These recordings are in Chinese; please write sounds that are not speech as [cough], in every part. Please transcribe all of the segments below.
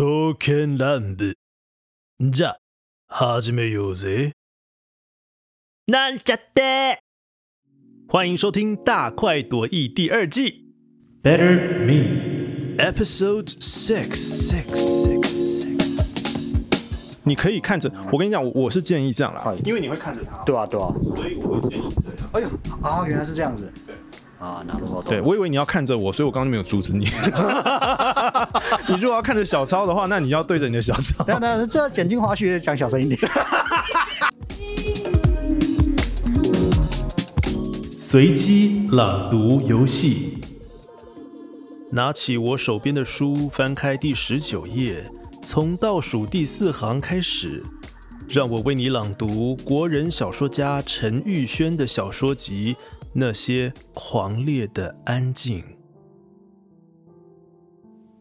刀剣乱舞。じゃ、始めようぜ。なんちゃって！欢迎收听《大快朵颐》第二季 Better Me。 ，Episode Six Six Six。你可以看着，我跟你讲，我我是建议这样啦好，因为你会看着他，对啊，对啊。所以我会建议这样。哎呦，啊，原来是这样子。 啊，なるほど。对，我以为你要看着我，所以我刚刚就没有阻止你。[laughs] 你如果要看着小抄的话，那你要对着你的小抄。等等，这简精华学讲小声一点。[laughs] 随机朗读游戏。拿起我手边的书，翻开第十九页，从倒数第四行开始，让我为你朗读国人小说家陈玉轩的小说集《 那些狂烈的安静》。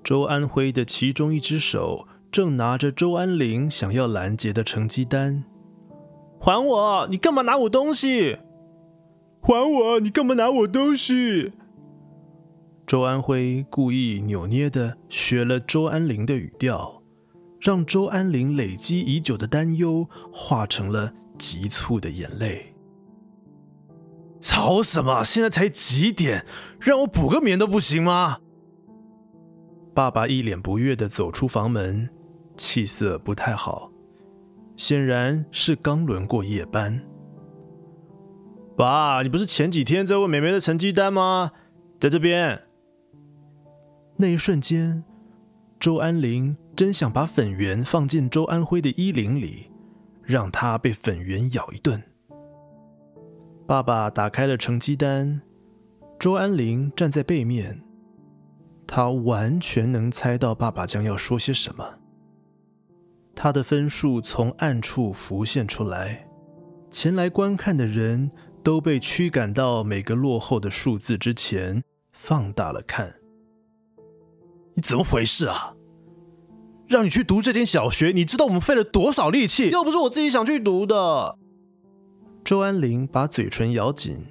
周安辉的其中一只手正拿着周安林想要拦截的成绩单，还我！你干嘛拿我东西？还我！你干嘛拿我东西？周安辉故意扭捏的学了周安林的语调，让周安林累积已久的担忧化成了急促的眼泪。吵什么？现在才几点？让我补个眠都不行吗？爸爸一脸不悦的走出房门，气色不太好，显然是刚轮过夜班。爸，你不是前几天在问妹妹的成绩单吗？在这边。那一瞬间，周安林真想把粉圆放进周安辉的衣领里，让他被粉圆咬一顿。爸爸打开了成绩单，周安林站在背面，他完全能猜到爸爸将要说些什么。他的分数从暗处浮现出来，前来观看的人。都被驱赶到每个落后的数字之前，放大了看。你怎么回事啊？让你去读这间小学，你知道我们费了多少力气？又不是我自己想去读的。周安林把嘴唇咬紧，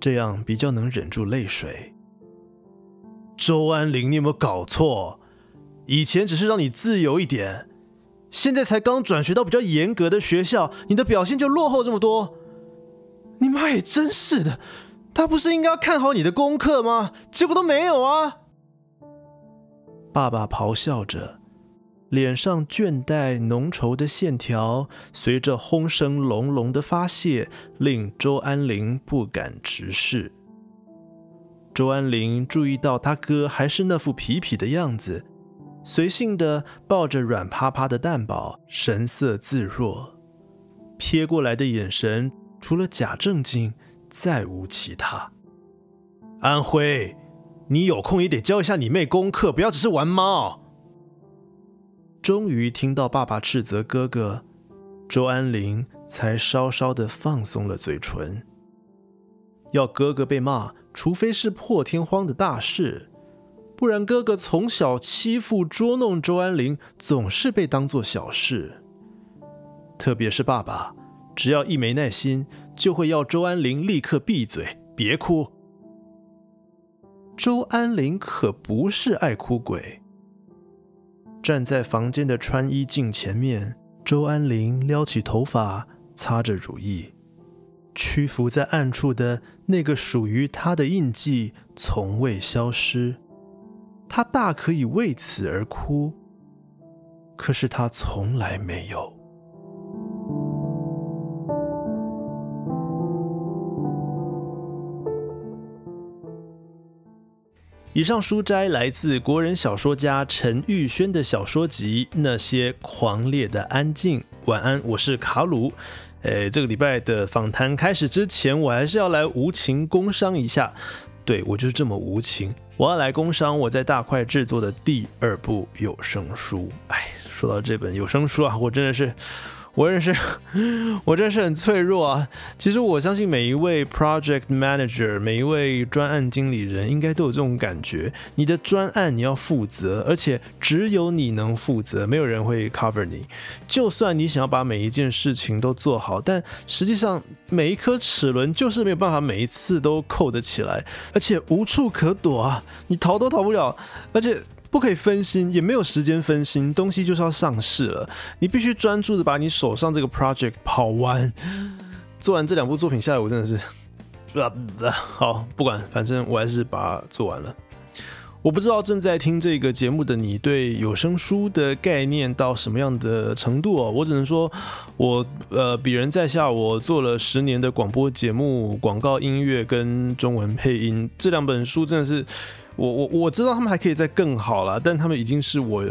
这样比较能忍住泪水。周安林，你有没有搞错？以前只是让你自由一点，现在才刚转学到比较严格的学校，你的表现就落后这么多。你妈也真是的，她不是应该要看好你的功课吗？结果都没有啊！爸爸咆哮着，脸上倦怠浓稠的线条随着轰声隆隆的发泄，令周安林不敢直视。周安林注意到他哥还是那副痞痞的样子，随性的抱着软趴趴的蛋宝，神色自若，瞥过来的眼神。除了假正经，再无其他。安徽，你有空也得教一下你妹功课，不要只是玩猫。终于听到爸爸斥责哥哥，周安林才稍稍的放松了嘴唇。要哥哥被骂，除非是破天荒的大事，不然哥哥从小欺负捉弄周安林，总是被当做小事。特别是爸爸。只要一没耐心，就会要周安林立刻闭嘴，别哭。周安林可不是爱哭鬼。站在房间的穿衣镜前面，周安林撩起头发，擦着乳液，屈服在暗处的那个属于他的印记从未消失。他大可以为此而哭，可是他从来没有。以上书摘来自国人小说家陈玉轩的小说集《那些狂烈的安静》。晚安，我是卡鲁。诶，这个礼拜的访谈开始之前，我还是要来无情工商一下。对我就是这么无情，我要来工商我在大块制作的第二部有声书。哎，说到这本有声书啊，我真的是。我认识，[laughs] 我真是很脆弱啊！其实我相信每一位 project manager，每一位专案经理人，应该都有这种感觉。你的专案你要负责，而且只有你能负责，没有人会 cover 你。就算你想要把每一件事情都做好，但实际上每一颗齿轮就是没有办法每一次都扣得起来，而且无处可躲啊！你逃都逃不了，而且。不可以分心，也没有时间分心，东西就是要上市了，你必须专注的把你手上这个 project 跑完。做完这两部作品下来，我真的是，好，不管，反正我还是把它做完了。我不知道正在听这个节目的你对有声书的概念到什么样的程度哦。我只能说，我呃鄙人在下，我做了十年的广播节目、广告音乐跟中文配音，这两本书真的是我我我知道他们还可以再更好了，但他们已经是我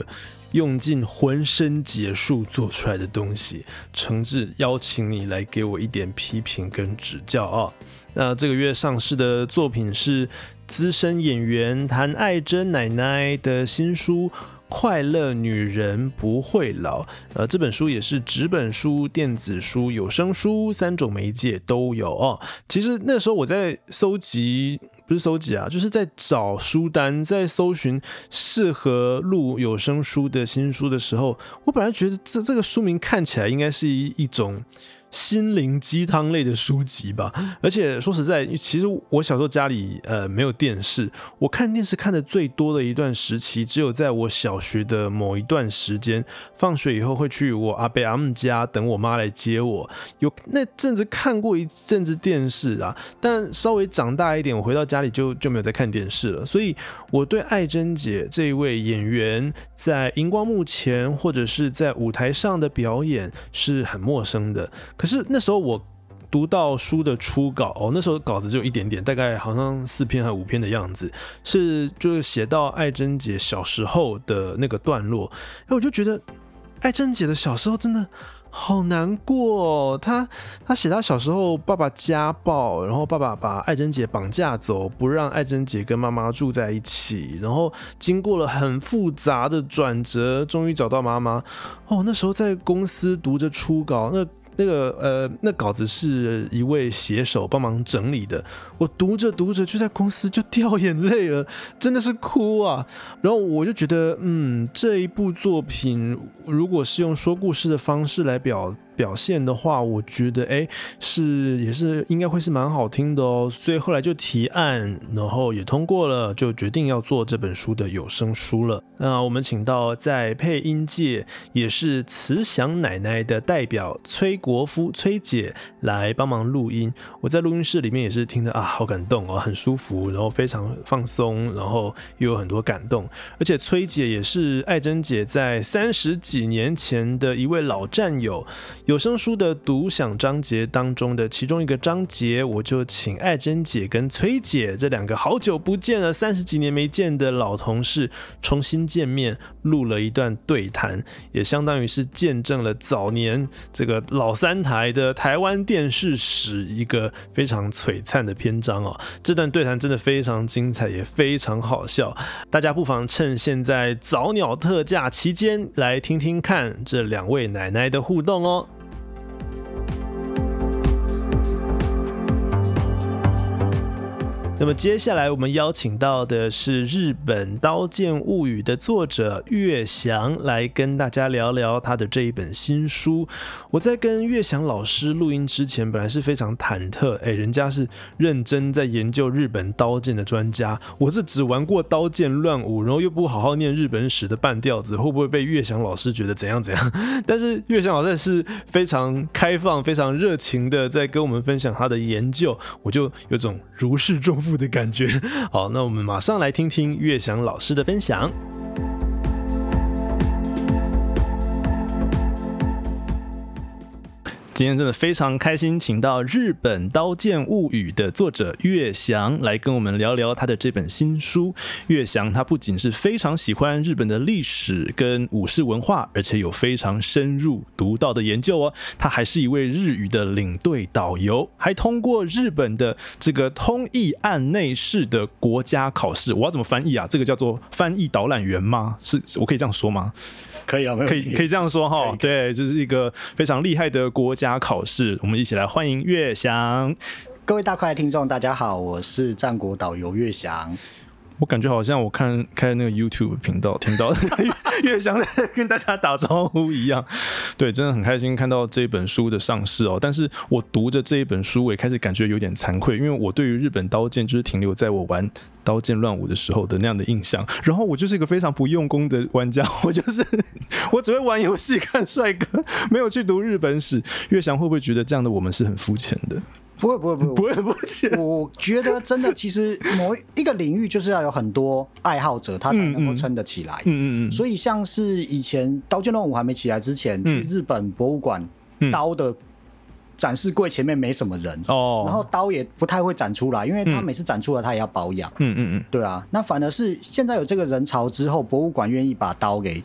用尽浑身解数做出来的东西。诚挚邀请你来给我一点批评跟指教啊！那这个月上市的作品是。资深演员谭爱珍奶奶的新书《快乐女人不会老》，呃，这本书也是纸本书、电子书、有声书三种媒介都有哦。其实那时候我在搜集，不是搜集啊，就是在找书单，在搜寻适合录有声书的新书的时候，我本来觉得这这个书名看起来应该是一一种。心灵鸡汤类的书籍吧，而且说实在，其实我小时候家里呃没有电视，我看电视看的最多的一段时期，只有在我小学的某一段时间，放学以后会去我阿伯阿姆家等我妈来接我，有那阵子看过一阵子电视啊，但稍微长大一点，我回到家里就就没有再看电视了，所以我对艾珍姐这一位演员在荧光幕前或者是在舞台上的表演是很陌生的。可是那时候我读到书的初稿哦，那时候稿子就一点点，大概好像四篇还五篇的样子，是就是写到爱珍姐小时候的那个段落，哎，我就觉得爱珍姐的小时候真的好难过。她她写她小时候爸爸家暴，然后爸爸把爱珍姐绑架走，不让爱珍姐跟妈妈住在一起，然后经过了很复杂的转折，终于找到妈妈。哦，那时候在公司读着初稿，那。那个呃，那稿子是一位写手帮忙整理的。我读着读着就在公司就掉眼泪了，真的是哭啊！然后我就觉得，嗯，这一部作品如果是用说故事的方式来表。表现的话，我觉得哎，是也是应该会是蛮好听的哦，所以后来就提案，然后也通过了，就决定要做这本书的有声书了。那我们请到在配音界也是慈祥奶奶的代表崔国夫崔姐来帮忙录音。我在录音室里面也是听得啊，好感动哦，很舒服，然后非常放松，然后又有很多感动。而且崔姐也是爱珍姐在三十几年前的一位老战友。有声书的独享章节当中的其中一个章节，我就请爱珍姐跟崔姐这两个好久不见了、三十几年没见的老同事重新见面，录了一段对谈，也相当于是见证了早年这个老三台的台湾电视史一个非常璀璨的篇章哦。这段对谈真的非常精彩，也非常好笑，大家不妨趁现在早鸟特价期间来听听看这两位奶奶的互动哦。那么接下来我们邀请到的是日本《刀剑物语》的作者岳翔来跟大家聊聊他的这一本新书。我在跟岳翔老师录音之前，本来是非常忐忑，哎，人家是认真在研究日本刀剑的专家，我是只玩过《刀剑乱舞》，然后又不好好念日本史的半吊子，会不会被岳翔老师觉得怎样怎样？但是岳翔老师是非常开放、非常热情的在跟我们分享他的研究，我就有种如释重负。的感觉，好，那我们马上来听听岳翔老师的分享。今天真的非常开心，请到《日本刀剑物语》的作者岳翔来跟我们聊聊他的这本新书。岳翔他不仅是非常喜欢日本的历史跟武士文化，而且有非常深入独到的研究哦。他还是一位日语的领队导游，还通过日本的这个通译案内事的国家考试。我要怎么翻译啊？这个叫做翻译导览员吗？是我可以这样说吗？[laughs] 可以啊，可以可以这样说哈，对，这是一个非常厉害的国家考试。我们一起来欢迎岳翔。各位大快听众，大家好，我是战国导游岳翔。我感觉好像我看开那个 YouTube 频道听到岳翔在跟大家打招呼一样。[laughs] 对，真的很开心看到这本书的上市哦。但是我读着这一本书，我也开始感觉有点惭愧，因为我对于日本刀剑就是停留在我玩。刀剑乱舞的时候的那样的印象。然后我就是一个非常不用功的玩家，[laughs] 我就是 [laughs] 我只会玩游戏、看帅哥，没有去读日本史。岳翔会不会觉得这样的我们是很肤浅的？不会不会不会不会，会肤浅。我觉得真的，其实某一个领域就是要有很多爱好者，他才能够撑得起来。嗯嗯嗯，所以像是以前刀剑乱舞还没起来之前，去日本博物馆刀的展示柜前面没什么人，哦，然后刀也不太会展出来，因为他每次展出来他也要保养。嗯嗯嗯，对啊，那反而是现在有这个人潮之后，博物馆愿意把刀给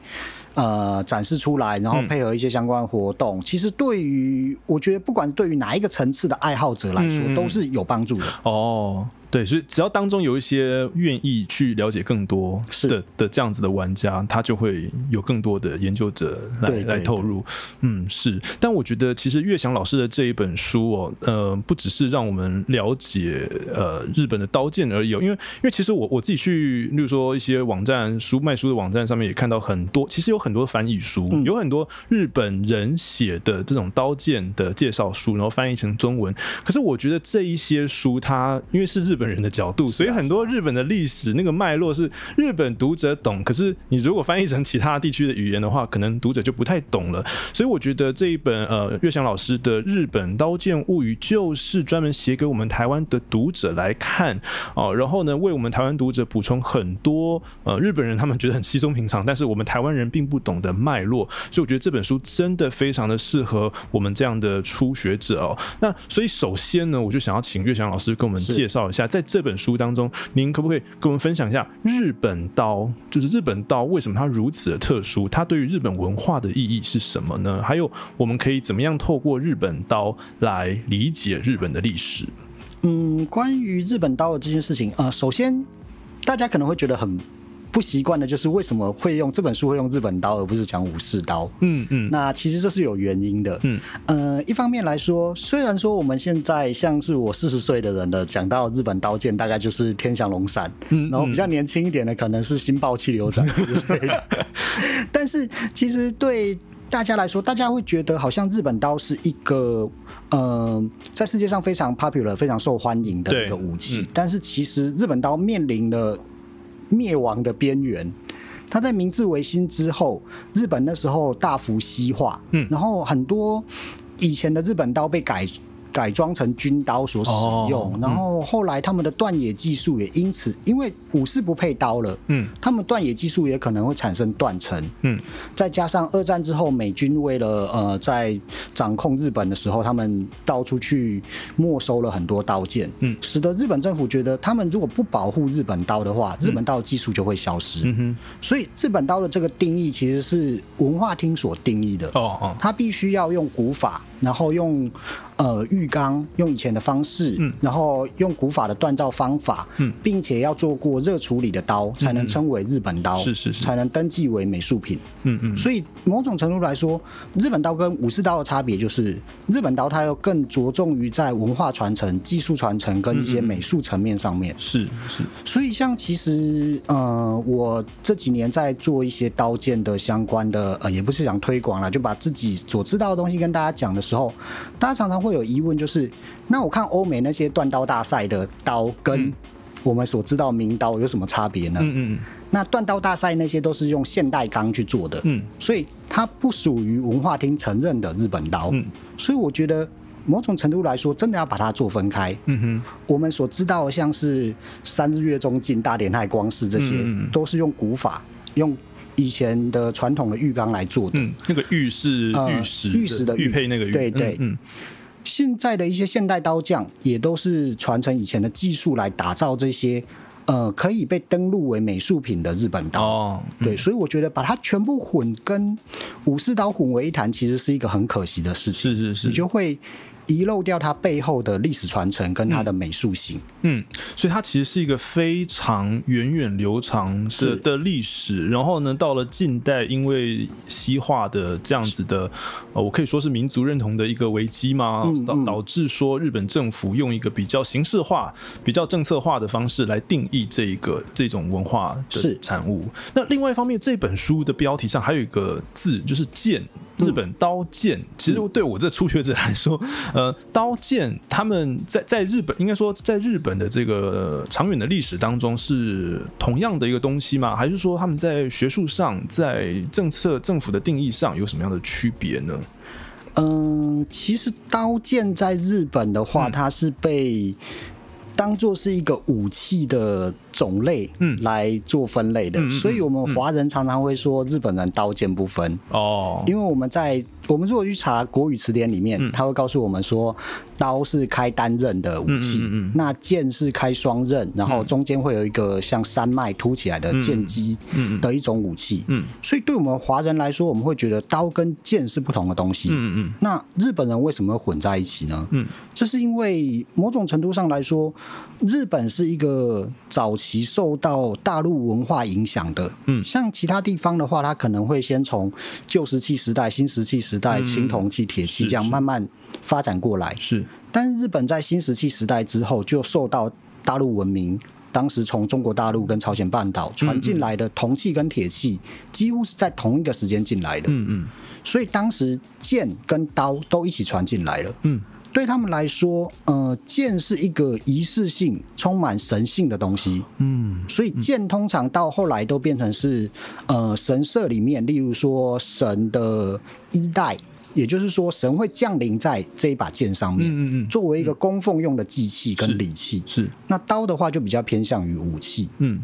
呃展示出来，然后配合一些相关活动，其实对于我觉得不管对于哪一个层次的爱好者来说，嗯。都是有帮助的。哦，对，所以只要当中有一些愿意去了解更多是的的这样子的玩家，他就会有更多的研究者来来投入。嗯，是。但我觉得其实岳翔老师的这一本书哦，呃，不只是让我们了解呃日本的刀剑而已哦，因为因为其实我我自己去，例如说一些网站书卖书的网站上面也看到很多，其实有很多翻译书，嗯有很多日本人写的这种刀剑的介绍书，然后翻译成中文。可是我觉得这一些书，它因为是日本人的角度，所以很多日本的历史那个脉络是日本读者懂。可是你如果翻译成其他地区的语言的话，可能读者就不太懂了。所以我觉得这一本呃岳翔老师的《日本刀剑物语》就是专门写给我们台湾的读者来看哦，然后呢为我们台湾读者补充很多呃日本人他们觉得很稀松平常，但是我们台湾人并不懂的脉络。所以我觉得这本书真的非常的适合我们这样的初学者哦。那所以首先呢，我就想要请岳翔老师跟我们介绍一下，在这本书当中，您可不可以跟我们分享一下日本刀，就是日本刀为什么它如此的特殊？它对于日本文化的意义是什么呢？还有我们可以怎么样透过日本刀来理解日本的历史？嗯，关于日本刀的这件事情，啊，首先大家可能会觉得很不习惯的，就是为什么会用这本书会用日本刀，而不是讲武士刀？嗯嗯那其实这是有原因的。嗯，呃，一方面来说，虽然说我们现在像是我四十岁的人的讲到日本刀剑，大概就是天翔龙闪，嗯然后比较年轻一点的可能是新爆气流斩之类的。[laughs] [laughs] 但是其实对大家来说，大家会觉得好像日本刀是一个。呃，在世界上非常 popular、非常受欢迎的一个武器，嗯但是其实日本刀面临了灭亡的边缘。他在明治维新之后，日本那时候大幅西化，嗯然后很多以前的日本刀被改改装成军刀所使用，然后后来他们的断野技术也因此，因为武士不配刀了，嗯。他们断野技术也可能会产生断层，嗯。再加上二战之后，美军为了呃在掌控日本的时候，他们到处去没收了很多刀剑，嗯。使得日本政府觉得他们如果不保护日本刀的话，日本刀技术就会消失。嗯哼，所以日本刀的这个定义其实是文化厅所定义的，哦哦，它必须要用古法，然后用呃浴缸，用以前的方式，嗯。然后用古法的锻造方法，嗯。并且要做过热处理的刀，才能称为日本刀，是是是。才能登记为美术品。嗯嗯。所以某种程度来说，日本刀跟武士刀的差别就是，日本刀它要更着重于在文化传承、技术传承跟一些美术层面上面。是是，所以像其实呃，我这几年在做一些刀剑的相关的呃，也不是想推广了，就把自己所知道的东西跟大家讲的时候，大家常常会有疑问，就是那我看欧美那些断刀大赛的刀跟我们所知道名刀有什么差别呢？嗯嗯那断刀大赛那些都是用现代钢去做的，嗯所以它不属于文化厅承认的日本刀。嗯所以我觉得某种程度来说，真的要把它做分开。嗯哼，我们所知道像是三日月中进、大典太光式这些，嗯嗯嗯都是用古法，用以前的传统的浴缸来做的。嗯，那个玉是呃玉石玉石的玉玉配那个玉，对对嗯现在的一些现代刀匠也都是传承以前的技术来打造这些。呃，可以被登录为美术品的日本嗯刀，哦，对，所以我觉得把它全部混跟武士刀混为一谈，其实是一个很可惜的事情。是是是，你就会遗漏掉它背后的历史传承跟它的美术性。嗯，所以它其实是一个非常源远流长的的历史。然后呢，到了近代，因为西化的这样子的，呃，我可以说是民族认同的一个危机嘛，导嗯嗯导致说日本政府用一个比较形式化、比较政策化的方式来定义这一个这种文化的产物。那另外一方面，这本书的标题上还有一个字，就是剑。日本刀剑，其实对我这初学者来说，呃，刀剑他们在在日本应该说在日本的这个长远的历史当中是同样的一个东西吗？还是说他们在学术上、在政策政府的定义上有什么样的区别呢？嗯，其实刀剑在日本的话，它是被当做是一个武器的种类，嗯来做分类的。所以我们华人常常会说日本人刀剑不分，哦，因为我们在我们如果去查国语词典里面，它会告诉我们说，刀是开单刃的武器，那剑是开双刃，然后中间会有一个像山脉凸起来的剑基的一种武器。嗯所以对我们华人来说，我们会觉得刀跟剑是不同的东西。嗯嗯那日本人为什么会混在一起呢？嗯，这是因为某种程度上来说，日本是一个早期受到大陆文化影响的。嗯像其他地方的话，它可能会先从旧石器时代、新石器时代、嗯青铜器、铁器这样慢慢发展过来。是但是日本在新石器时代之后，就受到大陆文明。当时从中国大陆跟朝鲜半岛传进来的铜器跟铁器，几乎是在同一个时间进来的。嗯嗯所以当时剑跟刀都一起传进来了。嗯对他们来说，呃，剑是一个仪式性、充满神性的东西，嗯所以剑通常到后来都变成是呃神社里面，例如说神的衣带，也就是说神会降临在这一把剑上面，嗯嗯嗯作为一个供奉用的祭器跟礼器。是。那刀的话就比较偏向于武器。嗯。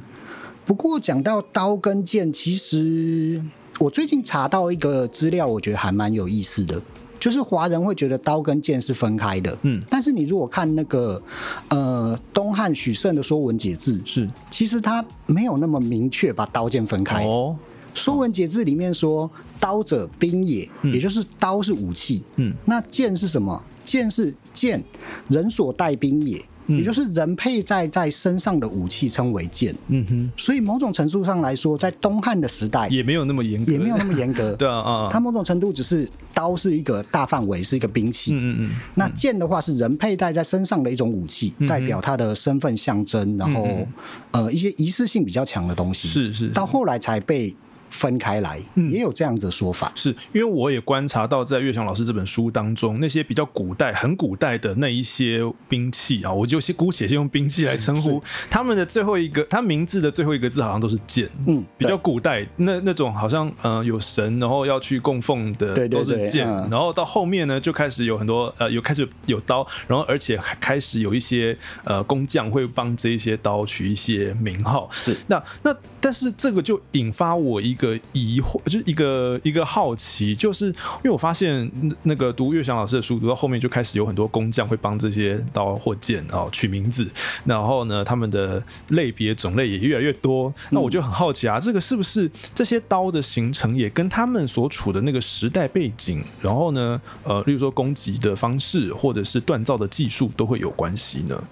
不过讲到刀跟剑，其实我最近查到一个资料，我觉得还蛮有意思的，就是华人会觉得刀跟剑是分开的，嗯。但是你如果看那个呃东汉许慎的《说文解字》，是。其实他没有那么明确把刀剑分开。哦说文解字》里面说：“刀者，兵也，也就是刀是武器。嗯。那剑是什么？剑是剑，人所带兵也，嗯也就是人佩戴在身上的武器称为剑。嗯哼所以某种程度上来说，在东汉的时代也没有那么严格，也没有那么严格。[laughs] 对啊啊它某种程度只是刀是一个大范围，是一个兵器。嗯嗯嗯那剑的话是人佩戴在身上的一种武器，代表他的身份象征，然后、呃一些仪式性比较强的东西。是是到后来才被分开来，嗯。也有这样子的说法。是因为我也观察到，在岳翔老师这本书当中，那些比较古代、很古代的那一些兵器啊，我就先姑且先用兵器来称呼他们的最后一个，他名字的最后一个字好像都是剑，嗯，比较古代那那种好像呃有神，然后要去供奉的都是剑，然后到后面呢就开始有很多呃有开始有刀，然后而且开始有一些呃工匠会帮这一些刀取一些名号，是。那那但是这个就引发我一个疑惑，就是一个一个好奇，就是因为我发现那个读岳翔老师的书，读到后面就开始有很多工匠会帮这些刀或剑哦取名字，然后呢，他们的类别种类也越来越多。那我就很好奇啊，这个是不是这些刀的形成也跟他们所处的那个时代背景，然后呢，呃，例如说攻击的方式或者是锻造的技术都会有关系呢？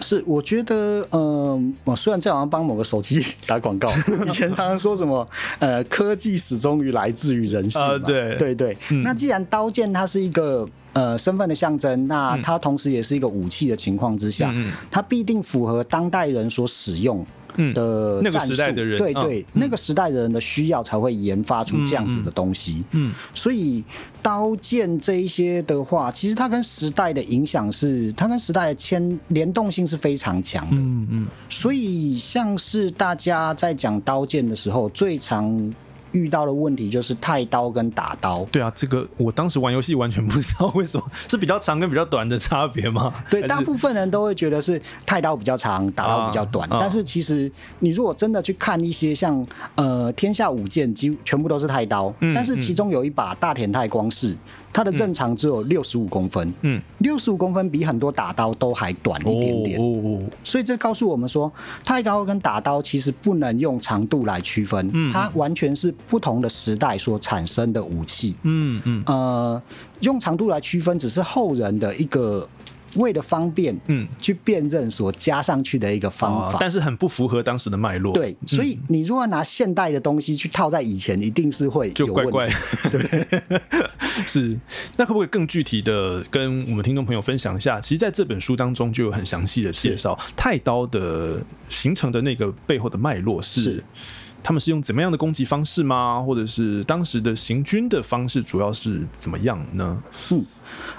是，我觉得，嗯、我虽然这好像帮某个手机打广告，[laughs] 以前常常说什么，呃，科技始终于来自于人性嘛、啊对对对。嗯那既然刀剑它是一个呃身份的象征，那它同时也是一个武器的情况之下，它必定符合当代人所使用。嗯的那个时代的人嗯对对，那个时代的人的需要才会研发出这样子的东西。嗯所以刀剑这一些的话，其实它跟时代的影响是，它跟时代的牵联动性是非常强的。嗯嗯所以像是大家在讲刀剑的时候，最常遇到的问题就是太刀跟打刀。对啊，这个我当时玩游戏完全不知道为什么是比较长跟比较短的差别吗？对，大部分人都会觉得是太刀比较长，打刀比较短。但是其实你如果真的去看一些像呃天下五剑，几乎全部都是太刀，嗯但是其中有一把大田太光式，它的正常只有六十五公分，嗯，六十五公分比很多打刀都还短一点点。所以这告诉我们说，太刀跟打刀其实不能用长度来区分，嗯。它完全是不同的时代所产生的武器。嗯嗯。呃，用长度来区分，只是后人的一个为了方便，嗯去辨认所加上去的一个方法。啊但是很不符合当时的脉络，对，所以你如果拿现代的东西去套在以前，一定是会就怪怪，对，[laughs] 是。那可不可以更具体的跟我们听众朋友分享一下？其实在这本书当中就有很详细的介绍太刀的形成的那个背后的脉络是是他们是用怎么样的攻击方式吗？或者是当时的行军的方式主要是怎么样呢？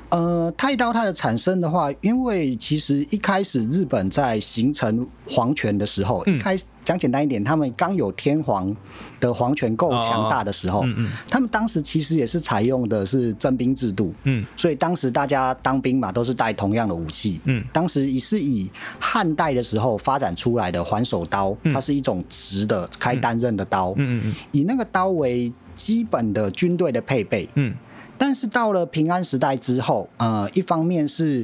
呃，太刀它的产生的话，因为其实一开始日本在形成皇权的时候，一开始讲简单一点，他们刚有天皇的皇权够强大的时候，嗯嗯。他们当时其实也是采用的是征兵制度，嗯。所以当时大家当兵嘛，都是带同样的武器。嗯。当时也是以汉代的时候发展出来的环手刀，它是一种直的开单刃的刀，嗯嗯。以那个刀为基本的军队的配备。嗯但是到了平安时代之后，呃，一方面是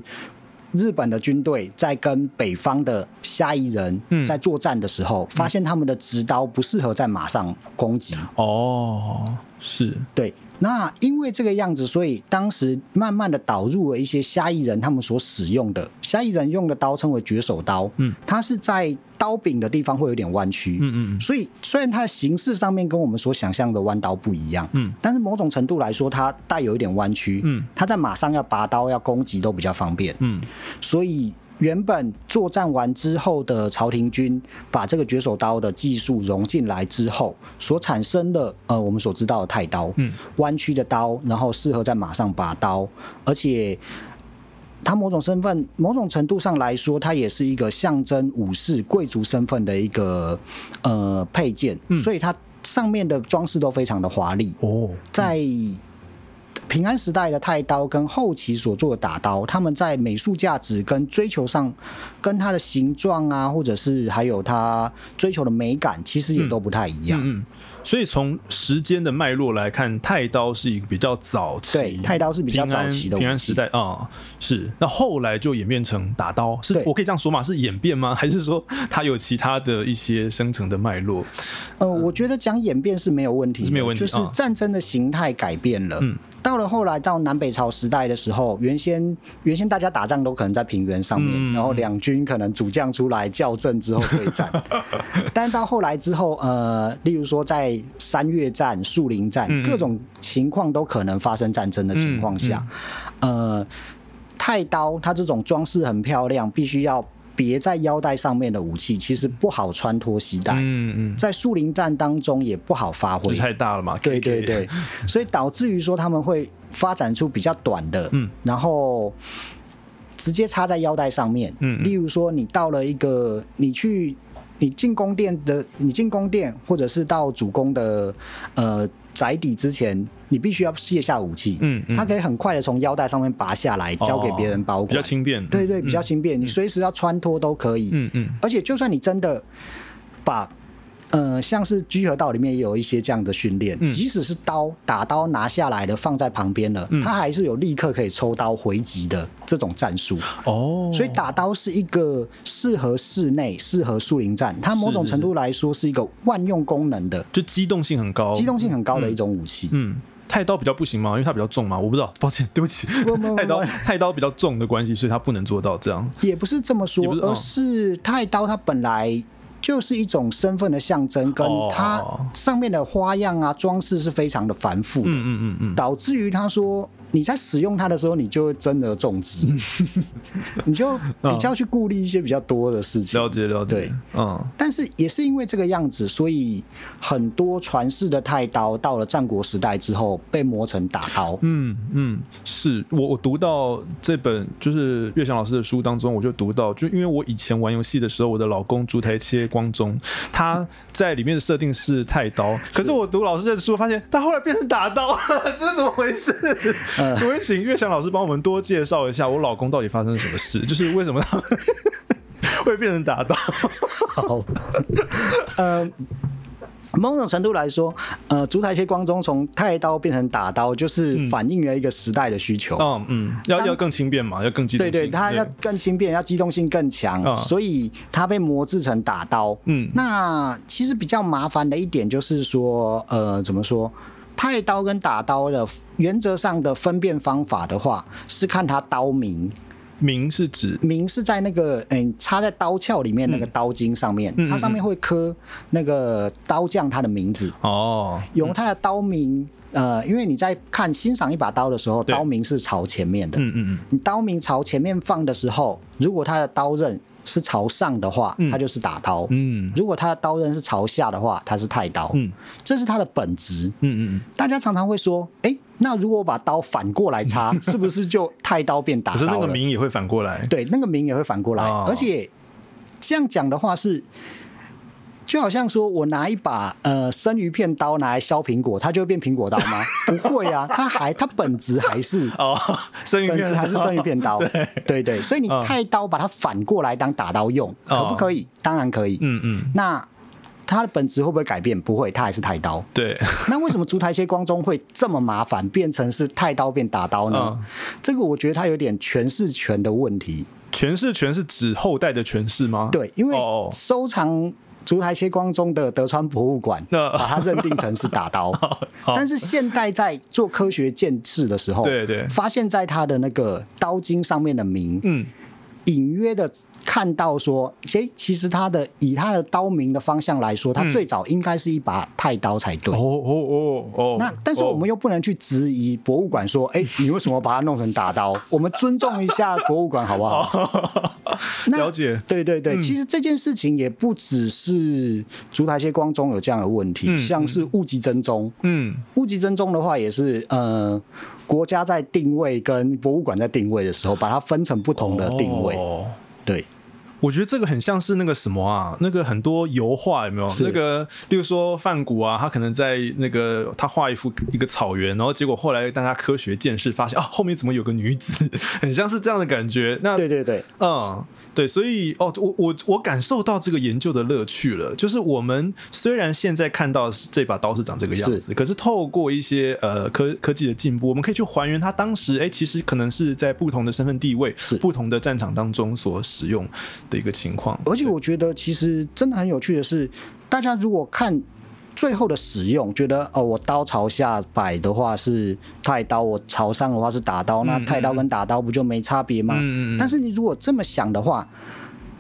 日本的军队在跟北方的虾夷人嗯。在作战的时候，发现他们的直刀不适合在马上攻击。哦，是。对，那因为这个样子，所以当时慢慢的导入了一些虾夷人他们所使用的虾夷人用的刀称为绝手刀，嗯，它是在刀柄的地方会有点弯曲，嗯嗯所以虽然它的形式上面跟我们所想象的弯刀不一样，嗯，但是某种程度来说，它带有一点弯曲，嗯，它在马上要拔刀要攻击都比较方便，嗯。所以原本作战完之后的朝廷军把这个绝手刀的技术融进来之后，所产生的呃我们所知道的太刀，嗯，弯曲的刀，然后适合在马上拔刀，而且。它某种身份、某种程度上来说，它也是一个象征武士、贵族身份的一个呃配件，所以它上面的装饰都非常的华丽。哦，在平安时代的太刀跟后期所做的打刀，他们在美术价值跟追求上，跟它的形状啊，或者是还有它追求的美感，其实也都不太一样。嗯嗯，所以从时间的脉络来看，太刀是一个比较早期，对太刀是比较早期的平安时代啊、是。那后来就演变成打刀，是我可以这样说吗？是演变吗？还是说它有其他的一些生成的脉络？呃，我觉得讲演变是没有问题，是没有问题就是啊战争的形态改变了。嗯到了后来到南北朝时代的时候，原先原先大家打仗都可能在平原上面，嗯然后两军可能主将出来校正之后对战。[laughs] 但到后来之后，呃，例如说在山岳战、树林战，各种情况都可能发生战争的情况下，呃，太刀它这种装饰很漂亮，必须要别在腰带上面的武器，其实不好穿脱系带。嗯嗯，在树林战当中也不好发挥，太大了嘛。对对对，所以导致于说他们会发展出比较短的，嗯，然后直接插在腰带上面，嗯嗯。例如说你到了一个你去你进宫殿的，你进宫殿或者是到主公的呃宅邸之前，你必须要卸下武器，嗯嗯。它可以很快的从腰带上面拔下来，交给别人保管，比较轻便。对对，比较轻便，你随时要穿脱都可以，嗯嗯。而且就算你真的把呃，像是居合道里面也有一些这样的训练，嗯即使是刀打刀拿下来的放在旁边了，嗯它还是有立刻可以抽刀回击的这种战术。哦，所以打刀是一个适合室内、适合树林战，它某种程度来说是一个万用功能的、就机动性很高，机动性很高的一种武器。嗯，太刀比较不行吗？因为它比较重嘛？我不知道，[laughs] 抱歉，对不起不不不，太刀太刀比较重的关系，所以它不能做到这样。也不是这么说，而是太刀它本来就是一种身份的象征，跟哦。它上面的花样啊装饰是非常的繁复的，嗯嗯嗯嗯，导致于他说你在使用它的时候，你就会增而重之，[laughs] 你就比较去顾虑一些比较多的事情。了解了解，对，嗯但是也是因为这个样子，所以很多传世的太刀到了战国时代之后被磨成打刀。嗯嗯，是我我读到这本就是岳翔老师的书当中，我就读到，就因为我以前玩游戏的时候，我的老公烛台切光中，他在里面的设定是太刀，可是我读老师的书发现他后来变成打刀了，[laughs] 这是怎么回事？[laughs] 我会请岳翔老师帮我们多介绍一下我老公到底发生了什么事，[laughs] 就是为什么他会变成打刀？好，[laughs] 呃，某种程度来说，呃，烛台切光中从太刀变成打刀，就是反映了一个时代的需求。嗯嗯，要要更轻便嘛，要更机动性，对对，它要更轻便，要机动性更强，啊所以它被磨制成打刀。嗯那其实比较麻烦的一点就是说，呃，怎么说？太刀跟打刀的原则上的分辨方法的话，是看它刀名，名是指？名是在那个嗯插在刀鞘里面那个刀茎上面，嗯它上面会刻那个刀匠他的名字，哦，有他的刀名。呃，因为你在看欣赏一把刀的时候，刀名是朝前面的。嗯嗯嗯，你刀名朝前面放的时候，如果它的刀刃是朝上的话，它就是打刀；嗯如果它的刀刃是朝下的话，它是太刀。嗯这是它的本质。嗯嗯，大家常常会说，哎，那如果我把刀反过来插，[laughs] 是不是就太刀变打可是？那个名也会反过来。对，那个名也会反过来，哦而且这样讲的话是，就好像说我拿一把呃生鱼片刀拿来削苹果，它就会变苹果刀吗？[laughs] 不会啊，它还它本质还是。哦，生鱼片本质还是生鱼片刀，对对所以你嗯太刀把它反过来当打刀用，可不可以？当然可以。嗯嗯，那它的本质会不会改变？不会，它还是太刀。对，[laughs] 那为什么烛台切光中会这么麻烦，变成是太刀变打刀呢？嗯这个我觉得它有点诠释权的问题。诠释权是指后代的诠释吗？对，因为哦收藏烛台切光中的德川博物馆，把它认定成是打刀。[laughs] 但是现代在做科学鉴识的时候，对对。发现在它的那个刀尖上面的名，嗯隐约的看到说，诶，其实它的以它的刀名的方向来说，它嗯。最早应该是一把太刀才对。哦哦哦哦，那但是我们又不能去质疑博物馆说，哎、你为什么把它弄成打刀？[laughs] 我们尊重一下博物馆好不好？[laughs] 那了解。对对对，嗯。其实这件事情也不只是烛台切光中有这样的问题，嗯像是物极真宗，嗯。物极真宗的话也是呃，国家在定位跟博物馆在定位的时候，把它分成不同的定位。哦对，我觉得这个很像是那个什么啊，那个很多油画有没有？那个，例如说梵谷啊，他可能在那个他画一幅一个草原，然后结果后来大家科学见识发现啊，后面怎么有个女子，很像是这样的感觉。那对对对，嗯，对，所以哦，我我我感受到这个研究的乐趣了。就是我们虽然现在看到这把刀是长这个样子，可是透过一些呃科科技的进步，我们可以去还原它当时哎，其实可能是在不同的身份地位、不同的战场当中所使用的一个情况。而且我觉得其实真的很有趣的是，大家如果看最后的使用，觉得哦，我刀朝下摆的话是太刀，我朝上的话是打刀，那嗯太刀跟打刀不就没差别吗？嗯嗯嗯但是你如果这么想的话，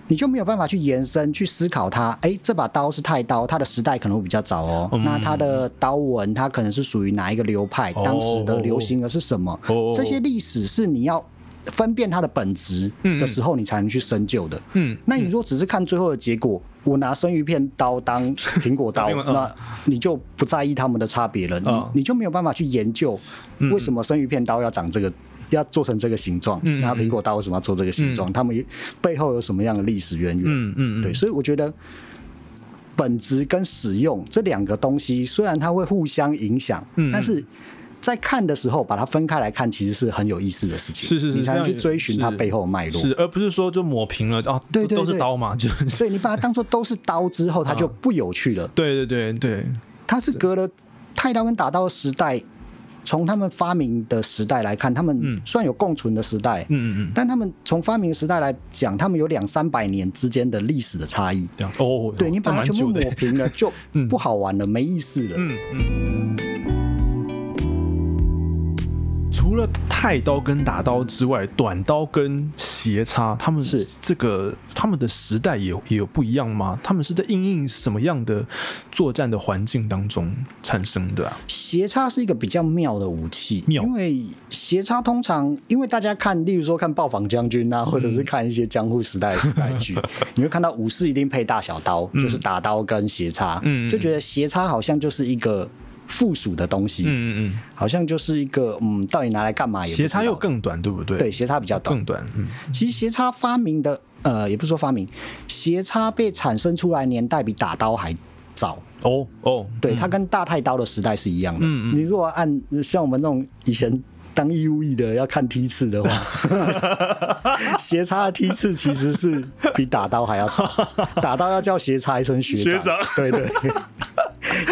你就没有办法去延伸去思考它。哎，这把刀是太刀，它的时代可能会比较早哦。嗯那它的刀纹，它可能是属于哪一个流派？哦当时的流行的是什么？哦这些历史是你要分辨它的本质的时候，你才能去深究的。嗯，那你如果只是看最后的结果，我拿生鱼片刀当 [laughs] 苹果刀，[laughs] 那你就不在意它们的差别了，嗯你你就没有办法去研究为什么生鱼片刀要长这个。要做成这个形状，嗯那苹果刀为什么要做这个形状？他们背后有什么样的历史渊源？嗯嗯嗯对，所以我觉得本质跟使用这两个东西，虽然它会互相影响，嗯嗯但是在看的时候把它分开来看，其实是很有意思的事情。是是是你才能去追寻它背后的脉络。是，而不是说就抹平了哦，对都是对对对刀嘛，[laughs] 就是所以你把它当做都是刀之后，它就不有趣了。对对对对，它是隔了太刀跟打刀的时代，从他们发明的时代来看，他们嗯虽然有共存的时代，嗯嗯嗯，但他们从发明的时代来讲，他们有两三百年之间的历史的差异。这样哦，对你把它全部抹平了，就 [laughs] 嗯不好玩了，没意思了。嗯嗯。除了太刀跟打刀之外，短刀跟斜插，他们是。这个他们的时代也有也有不一样吗？他们是在应应什么样的作战的环境当中产生的啊？斜插是一个比较妙的武器，妙。因为斜插通常，因为大家看，例如说看《暴坊将军》啊，或者是看一些江户时代的时代剧，[laughs] 你会看到武士一定配大小刀，就是打刀跟斜插，嗯就觉得斜插好像就是一个附属的东西，嗯嗯好像就是一个嗯，到底拿来干嘛嗯，也不斜插又更短，对不对？对，斜插比较短更。短。嗯其实斜插发明的，呃，也不是说发明，斜插被产生出来年代比打刀还早。哦哦，对，嗯它跟大太刀的时代是一样的。嗯嗯你如果按像我们那种以前当义务役的要看梯次的话，[laughs] 斜插的梯次其实是比打刀还要早，[laughs] 打刀要叫斜插一声学长。对对。[laughs]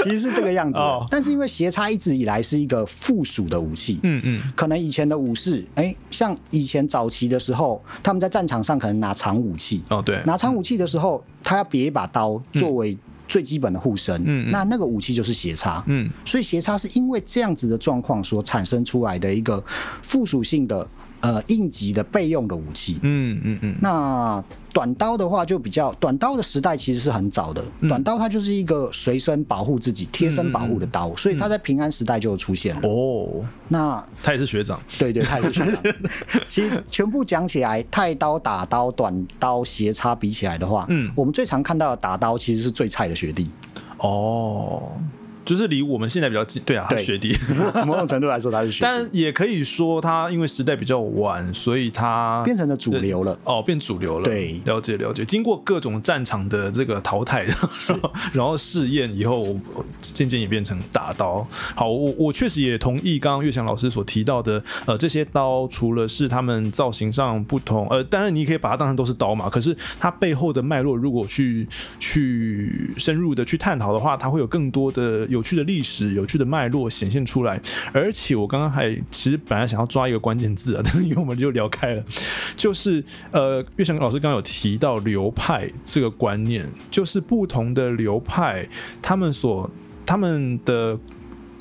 其实是这个样子但是因为斜插一直以来是一个附属的武器，嗯嗯。可能以前的武士，哎、像以前早期的时候，他们在战场上可能拿长武器，哦对，拿长武器的时候，他要别一把刀作为最基本的护身，嗯嗯。那那个武器就是斜插，嗯。所以斜插是因为这样子的状况所产生出来的一个附属性的呃应急的备用的武器。嗯嗯嗯，那短刀的话就比较，短刀的时代其实是很早的。嗯短刀它就是一个随身保护自己、贴身保护的刀，所以它在平安时代就出现了。哦，那他也是学长，对对，他也是学长。[laughs] 其实全部讲起来，太刀、打刀、短刀、斜插比起来的话，嗯我们最常看到的打刀其实是最菜的学弟。哦，就是离我们现在比较近，对啊，他是学弟，[laughs] 某种程度来说，他是学弟，但也可以说他因为时代比较晚，所以他变成了主流了。哦，变主流了。对了解了解。经过各种战场的这个淘汰，[laughs] 然后试验以后，渐渐也变成大刀。好，我我确实也同意刚刚岳翔老师所提到的，呃，这些刀除了是他们造型上不同，呃，当然你可以把它当成都是刀嘛，可是它背后的脉络，如果去去深入的去探讨的话，它会有更多的有趣的历史、有趣的脉络显现出来。而且我刚刚还其实本来想要抓一个关键字啊，但是因为我们就聊开了，就是呃，岳翔老师刚刚有提到流派这个观念，就是不同的流派，他们所他们的。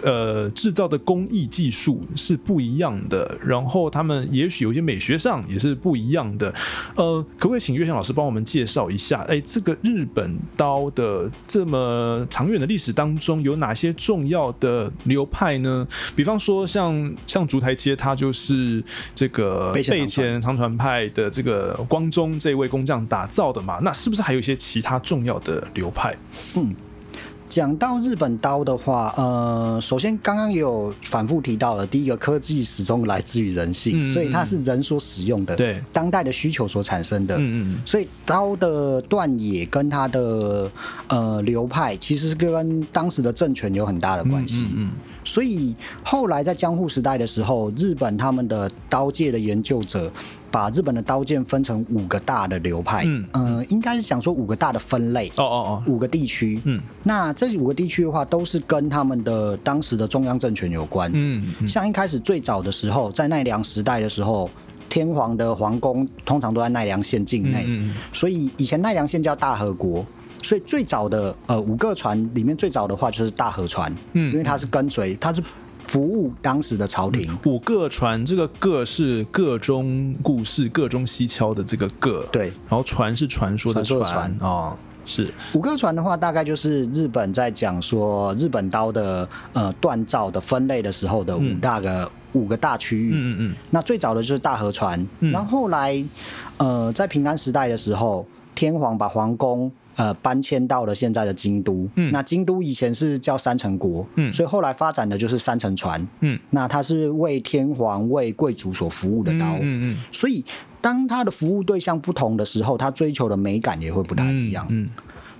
呃，制造的工艺技术是不一样的，然后他们也许有一些美学上也是不一样的。呃，可不可以请月翔老师帮我们介绍一下？哎，这个日本刀的这么长远的历史当中，有哪些重要的流派呢？比方说像像竹台街，它就是这个备前长传派的这个光宗这位工匠打造的嘛？那是不是还有一些其他重要的流派？讲到日本刀的话，呃，首先刚刚也有反复提到了，第一个科技始终来自于人性，嗯所以它是人所使用的，对当代的需求所产生的。嗯嗯所以刀的断野跟它的呃流派，其实是跟当时的政权有很大的关系。嗯所以后来在江户时代的时候，日本他们的刀界的研究者把日本的刀剑分成五个大的流派，嗯呃，应该是想说五个大的分类，哦哦哦，五个地区。嗯那这五个地区的话，都是跟他们的当时的中央政权有关。嗯嗯像一开始最早的时候，在奈良时代的时候，天皇的皇宫通常都在奈良县境内，嗯嗯所以以前奈良县叫大和国。所以最早的呃五个船里面最早的话就是大和船，嗯因为它是跟随，它是服务当时的朝廷。五个船，这个“个”是各中故事、各中蹊跷的这个“个”，对，然后船是传说的船哦，是，五个船的话，大概就是日本在讲说日本刀的呃锻造的分类的时候的五大个、五个大区域。嗯嗯嗯，那最早的就是大河船，嗯。然后后来呃在平安时代的时候，天皇把皇宫。呃，搬迁到了现在的京都。嗯那京都以前是叫三城国，嗯所以后来发展的就是三城船。嗯，那它是为天皇、为贵族所服务的刀。嗯嗯所以当它的服务对象不同的时候，它追求的美感也会不大一样。嗯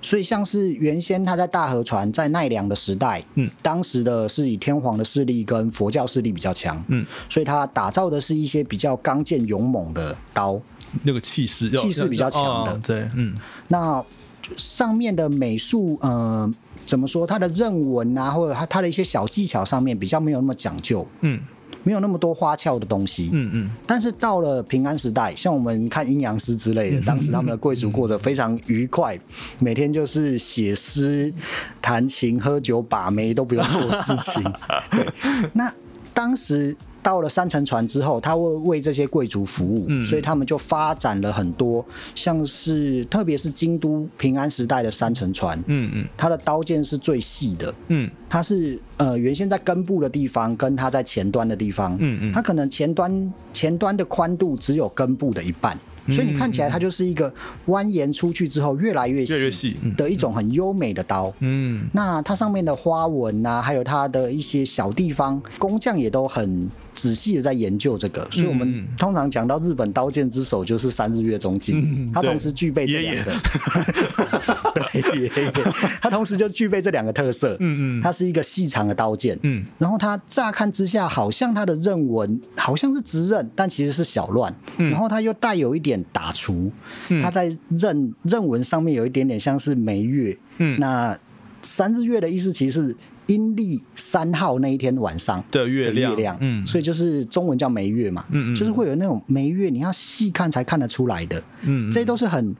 所以像是原先他在大河船在奈良的时代，嗯，当时的是以天皇的势力跟佛教势力比较强，嗯，所以他打造的是一些比较刚健勇猛的刀。那个气势气势比较强的哦对，嗯那上面的美术，呃，怎么说？它的认文啊，或者它它的一些小技巧上面比较没有那么讲究，嗯没有那么多花俏的东西。嗯嗯但是到了平安时代，像我们看阴阳师之类嗯的，当时他们的贵族过得非常愉快，每天就是写诗、弹琴、喝酒、把妹都不用做事情。[laughs] 对，那当时。到了三层船之后，他会为这些贵族服务，嗯。所以他们就发展了很多，像是特别是京都平安时代的三层船，嗯嗯。它的刀剑是最细的，嗯。它是呃原先在根部的地方，跟它在前端的地方，嗯嗯。它可能前端前端的宽度只有根部的一半，所以你看起来它就是一个蜿蜒出去之后越来越细的一种很优美的刀。嗯。那它上面的花纹啊，还有它的一些小地方，工匠也都很仔细的在研究这个。所以我们嗯通常讲到日本刀剑之首就是三日月中金，嗯对它同时具备这两个，它 [laughs] 同时就具备这两个特色。嗯嗯它是一个细长的刀剑，嗯。然后它乍看之下好像它的刃纹好像是直刃，但其实是小乱，嗯。然后它又带有一点打除，它在刃刃纹上面有一点点像是眉月，嗯。那三日月的意思其实是阴历三号那一天晚上的月亮月亮，嗯。所以就是中文叫梅月嘛，嗯嗯。就是会有那种梅月，你要细看才看得出来的，嗯这些都是很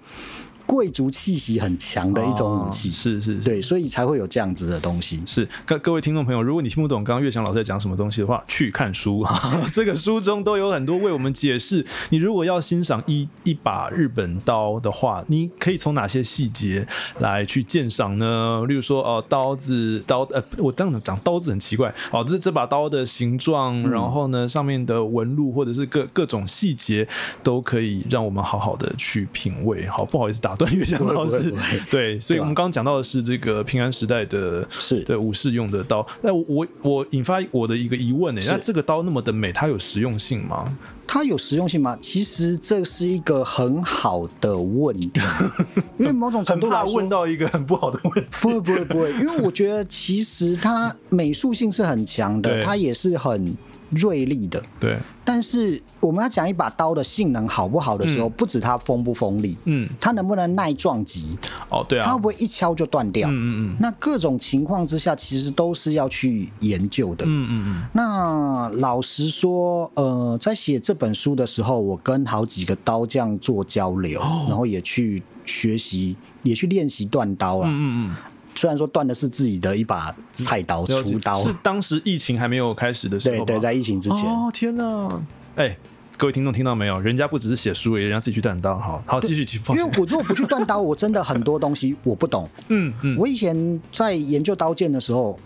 贵族气息很强的一种武器。哦是是是。对，所以才会有这样子的东西。是各各位听众朋友，如果你听不懂刚刚岳翔老师在讲什么东西的话，去看书，[laughs] 这个书中都有很多为我们解释。你如果要欣赏一一把日本刀的话，你可以从哪些细节来去鉴赏呢？例如说，哦、刀子刀呃，我这样讲刀子很奇怪哦，这这把刀的形状，嗯然后呢上面的纹路或者是各各种细节，都可以让我们好好的去品味。好，不好意思打断岳翔老师不会不会，[laughs] 对，所以我们刚刚讲到的是这个平安时代的是的武士用的刀。那我我我引发我的一个疑问呢、是那这个刀那么的美，它有实用性吗？它有实用性吗？其实这是一个很好的问题，[laughs] 因为某种程度来说，问到一个很不好的问题。不会不会不会，因为我觉得其实它美术性是很强的，它也是很锐利的。对，但是我们要讲一把刀的性能好不好的时候，嗯不止它锋不锋利，嗯，它能不能耐撞击，哦，对啊它会，不会一敲就断掉？嗯嗯嗯那各种情况之下，其实都是要去研究的。嗯嗯嗯，那老实说，呃，在写这本书的时候，我跟好几个刀匠做交流，哦然后也去学习，也去练习断刀啦。嗯嗯虽然说断的是自己的一把菜刀、嗯，了解厨刀，是当时疫情还没有开始的时候吗对对，在疫情之前。哦天哪，哎。各位听众听到没有？人家不只是写书而已，人家自己去断刀。好好，继续继续。因为我如果不去断刀，我真的很多东西我不懂。[laughs] 嗯嗯，我以前在研究刀剑的时候，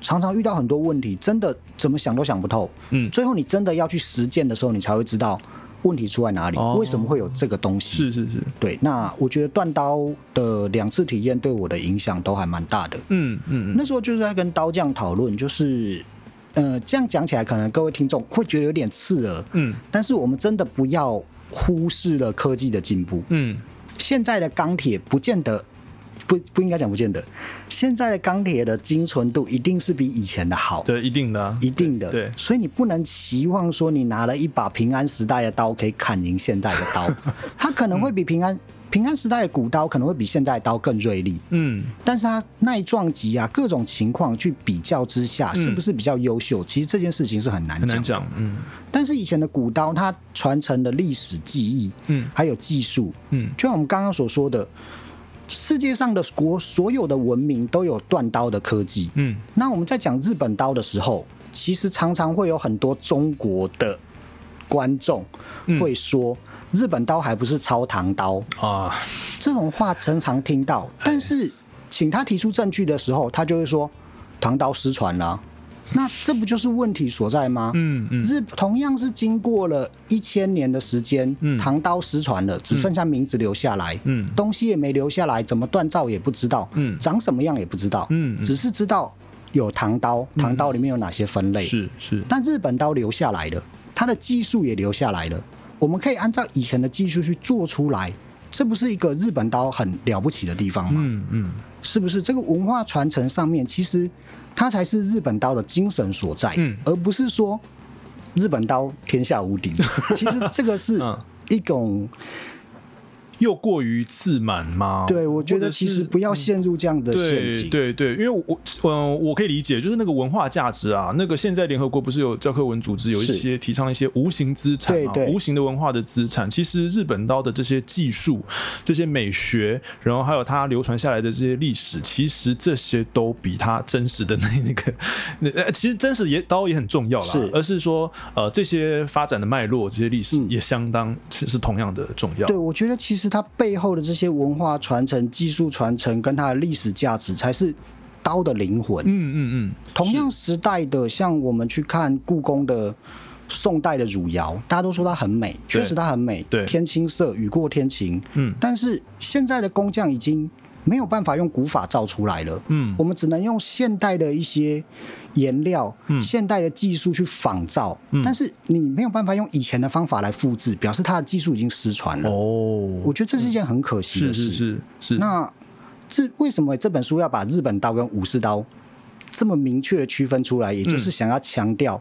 常常遇到很多问题，真的怎么想都想不透。嗯最后你真的要去实践的时候，你才会知道问题出在哪里，哦为什么会有这个东西。是是是，对，那我觉得断刀的两次体验对我的影响都还蛮大的。嗯嗯嗯，那时候就是在跟刀匠讨论，就是呃，这样讲起来，可能各位听众会觉得有点刺耳，嗯但是我们真的不要忽视了科技的进步。嗯现在的钢铁不见得。不不应该讲不见得，现在的钢铁的精纯度一定是比以前的好，对，一定的啊，一定的。对所以你不能期望说你拿了一把平安时代的刀可以砍赢现代的刀，[laughs] 它可能会比平安、平安时代的古刀可能会比现代的刀更锐利，嗯。但是它耐撞击啊，各种情况去比较之下，是不是比较优秀？其实这件事情是很难讲。很难讲。嗯。但是以前的古刀，它传承的历史记忆，嗯。还有技术，嗯。就像我们刚刚所说的，世界上的国所有的文明都有断刀的科技。嗯那我们在讲日本刀的时候，其实常常会有很多中国的观众嗯会说，日本刀还不是超唐刀，啊，这种话常常听到。但是请他提出证据的时候，他就会说唐刀失传了啊、那这不就是问题所在吗？嗯嗯。日同样是经过了一千年的时间，嗯。唐刀失传了，只剩下名字留下来，嗯。东西也没留下来，怎么锻造也不知道，嗯。长什么样也不知道，嗯嗯。只是知道有唐刀，唐刀里面有哪些分类，是是，但日本刀留下来了，它的技术也留下来了，我们可以按照以前的技术去做出来，这不是一个日本刀很了不起的地方吗？嗯嗯。是不是？这个文化传承上面，其实它才是日本刀的精神所在，嗯而不是说日本刀天下无敌。[laughs] 其实这个是嗯一种，又过于自满吗？对我觉得其实不要陷入这样的陷阱。对对，因为我嗯、我可以理解，就是那个文化价值啊，那个现在联合国不是有教科文组织有一些提倡一些无形资产嘛，对对无形的文化的资产。其实日本刀的这些技术、这些美学，然后还有它流传下来的这些历史，其实这些都比它真实的那 [laughs] 那个那呃，其实真实也刀也很重要啦，是而是说呃这些发展的脉络、这些历史嗯也相当是是同样的重要。对，我觉得其实它背后的这些文化传承、技术传承跟它的历史价值，才是刀的灵魂。嗯嗯嗯，同样时代的，像我们去看故宫的宋代的汝窑，大家都说它很美，确实它很美，对天青色，雨过天晴。嗯但是现在的工匠已经没有办法用古法造出来了，嗯我们只能用现代的一些颜料、嗯现代的技术去仿造，但是你没有办法用以前的方法来复制，表示它的技术已经失传了。哦我，觉得这是一件很可惜的事。是是是是，那这为什么这本书要把日本刀跟武士刀这么明确的区分出来？也就是想要强调，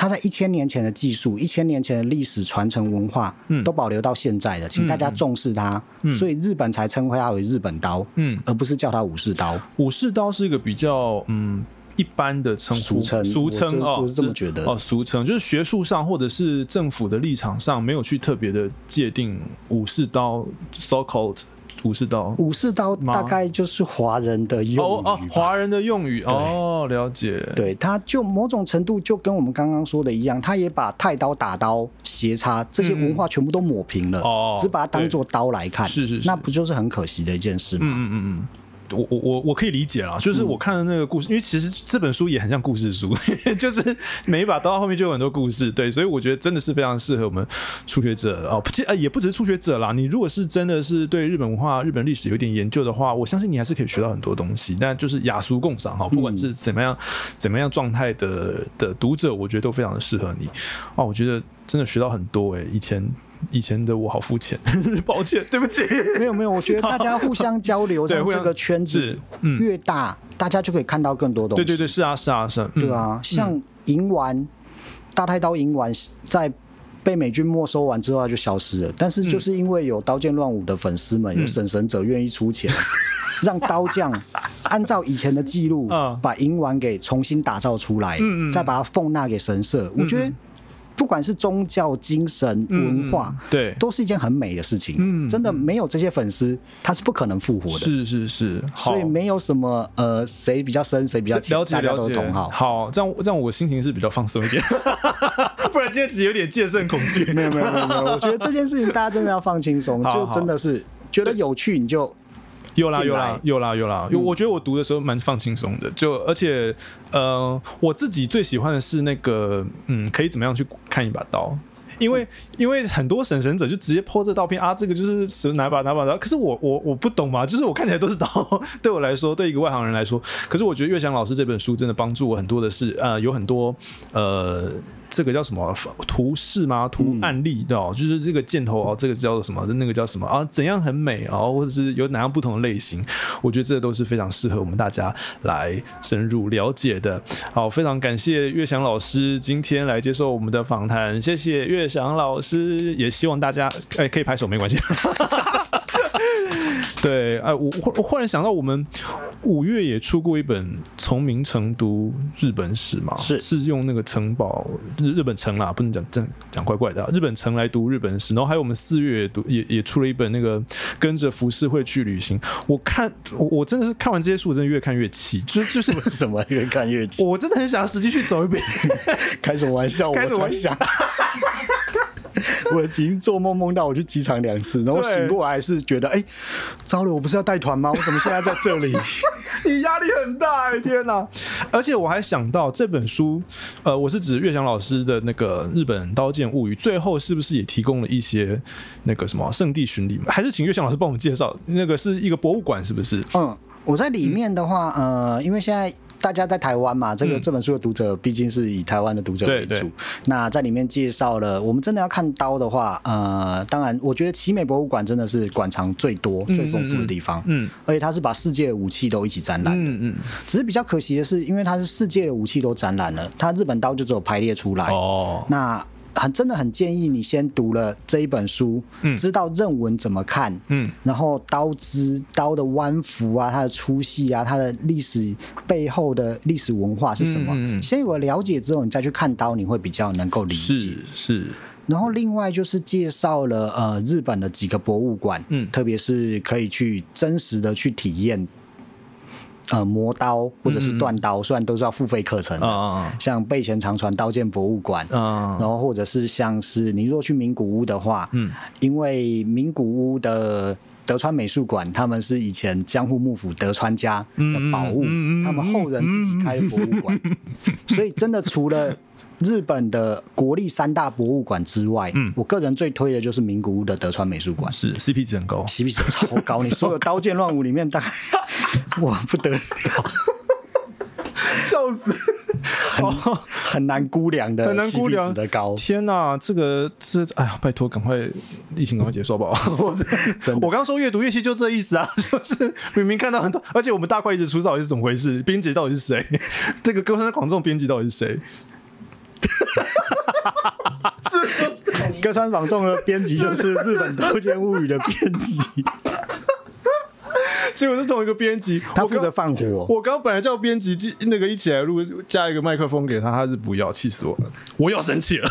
它在一千年前的技术、一千年前的历史传承文化，嗯都保留到现在的，请大家重视它。所以日本才称呼它为日本刀，嗯，而不是叫它武士刀。武士刀是一个比较嗯一般的称呼，俗称俗称哦，我是这么觉得哦，俗称就是学术上或者是政府的立场上没有去特别的界定武士刀 so called 武士刀？武士刀大概就是华人的用哦哦，华人的用语哦，了解。对，他就某种程度就跟我们刚刚说的一样，他也把太刀、打刀、斜插这些文化全部都抹平了，只把它当做刀来看，是是是那不就是很可惜的一件事吗？嗯嗯嗯嗯。我我我我可以理解啦，就是我看的那个故事，因为其实这本书也很像故事书，[laughs] 就是每一把刀后面就有很多故事，对，所以我觉得真的是非常适合我们初学者哦，其实呃也不只是初学者啦，你如果是真的是对日本文化、日本历史有点研究的话，我相信你还是可以学到很多东西。但就是雅俗共赏哈，不管是怎么样、怎么样状态的的读者，我觉得都非常的适合你哦。我觉得真的学到很多诶、以前以前的我好肤浅，[laughs] 抱歉，对不起。没有没有，我觉得大家 [laughs] 互相交流，对互相让这个圈子越大，大家就可以看到更多东西。对对对，是啊是啊是啊，嗯对啊，像银丸、大太刀银丸在被美军没收完之后，它就消失了。但是就是因为有《刀剑乱舞》的粉丝们，嗯有审神者愿意出钱，[laughs] 让刀匠按照以前的记录嗯，把银丸给重新打造出来嗯嗯，再把它奉纳给神社。我觉得不管是宗教精神文化嗯，对都是一件很美的事情。嗯真的没有这些粉丝，他是不可能复活的。是是是，所以没有什么呃谁比较深谁比较浅，了解大家了解，都同好。好，这样这样我心情是比较放松一点，[laughs] 不然今天只有点戒慎恐惧。没有没有没有没有，我觉得这件事情大家真的要放轻松，就真的是觉得有趣你就进有啦有啦来有啦有啦，我觉得我读的时候蛮放轻松的，就而且呃，我自己最喜欢的是那个嗯，可以怎么样去看一把刀。因为因为很多审神者就直接抛这照片啊，这个就是是哪把哪把刀，可是我我我不懂嘛，就是我看起来都是刀，[laughs] 对我来说，对一个外行人来说，可是我觉得岳翔老师这本书真的帮助我很多的是，呃，有很多呃。这个叫什么图示吗？图案例对哦，就是这个箭头哦，这个叫做什么？那个叫什么啊？怎样很美哦，或者是有哪样不同的类型？我觉得这都是非常适合我们大家来深入了解的。好，非常感谢岳翔老师今天来接受我们的访谈，谢谢岳翔老师，也希望大家哎可以拍手没关系。对，哎，我忽我忽然想到，我们五月也出过一本《从明城读日本史》嘛，是是用那个城堡日日本城啦，不能讲讲讲怪怪的啊、日本城来读日本史。然后还有我们四月也读也也出了一本那个跟着浮世绘去旅行。我看我我真的是看完这些书，我真的越看越气，就是就是什么越看越气。我真的很想要实际去走一遍。[laughs] 开什么玩笑？我 [laughs] 开什么玩才想。[laughs] [laughs] 我已经做梦梦到我去机场两次，然后醒过来是觉得，哎、糟了，我不是要带团吗？我怎么现在在这里？[laughs] 你压力很大哎、天哪！而且我还想到这本书，呃，我是指岳翔老师的那个《日本刀剑物语》，最后是不是也提供了一些那个什么圣地巡礼？还是请岳翔老师帮我们介绍？那个是一个博物馆，是不是？嗯，我在里面的话，呃，因为现在。大家在台湾嘛，这个、嗯这本书的读者毕竟是以台湾的读者为主。对对那在里面介绍了，我们真的要看刀的话，呃，当然，我觉得奇美博物馆真的是馆藏最多、最丰富的地方。嗯而且它是把世界的武器都一起展览的。嗯嗯，只是比较可惜的是，因为它是世界的武器都展览了，它日本刀就只有排列出来。哦，那很真的很建议你先读了这一本书，嗯知道刃文怎么看，嗯然后刀枝、刀的弯幅啊，它的粗细啊，它的历史背后的历史文化是什么？先有了了解之后，你再去看刀，你会比较能够理解是。是，然后另外就是介绍了呃日本的几个博物馆，嗯特别是可以去真实的去体验，呃磨刀或者是断刀，虽然都是要付费课程的，像备前长传刀剑博物馆，然后或者是像是你如果去名古屋的话，嗯，因为名古屋的德川美术馆，他们是以前江户幕府德川家的宝物，他们后人自己开的博物馆，所以真的除了。日本的国立三大博物馆之外，嗯我个人最推的就是名古屋的德川美术馆是 CP 值很高。，CP 值超高。你所有 [laughs] 刀剑乱舞里面，大概 [laughs] 哇不得了，笑死！很很难估量的很难估量值的高。天呐，这个这哎呀，拜托，赶快疫情赶快结束吧？[laughs] 我真的我刚说阅读乐器就这意思啊，就是明明看到很多，而且我们大块一直出，到底是怎么回事？编辑到底是谁？这个歌声广众编辑到底是谁？[laughs] 歌川坊众的编辑就是日本《刀剑物语》的编辑，[laughs] 结果是同一个编辑，他负责放火。我刚本来叫编辑记那个一起来录，加一个麦克风给他，他是不要，气死我了，我要生气了。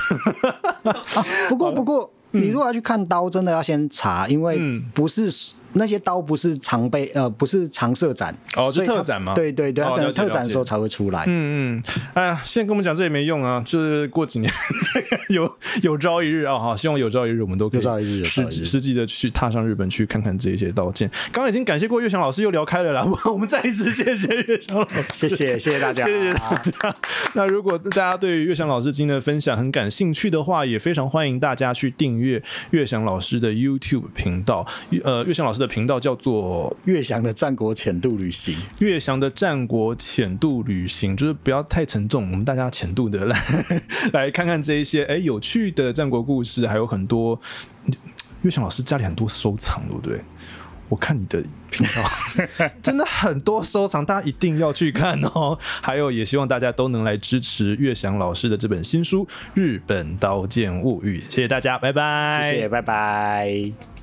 [laughs] 不过，不过，你如果要去看刀，真的要先查，因为嗯不是那些刀不是常备呃不是常设展哦，所以它就特展吗？对对对，它可能哦了解特展的时候才会出来。嗯嗯，哎呀，现在跟我们讲这也没用啊，就是过几年 [laughs] 有有朝一日啊，好，希望有朝一日我们都可以有朝一日有朝一日实实际的去踏上日本去看看这些刀剑。刚刚已经感谢过岳翔老师，又聊开了啦，[laughs] 我们再一次谢谢岳翔老师，谢谢谢谢大家，谢谢大家。[laughs] 那如果大家对于岳翔老师今天的分享很感兴趣的话，也非常欢迎大家去订阅岳翔老师的 YouTube 频道。呃，岳翔老师的频道叫做岳翔的战国浅度旅行。岳翔的战国浅度旅行，就是不要太沉重，我们大家浅度的来 [laughs] 来看看这一些哎有趣的战国故事，还有很多岳翔老师家里很多收藏，对不对？我看你的频道 [laughs] 真的很多收藏，大家一定要去看哦。还有，也希望大家都能来支持岳翔老师的这本新书《日本刀剑物语》。谢谢大家，拜拜。谢谢，拜拜。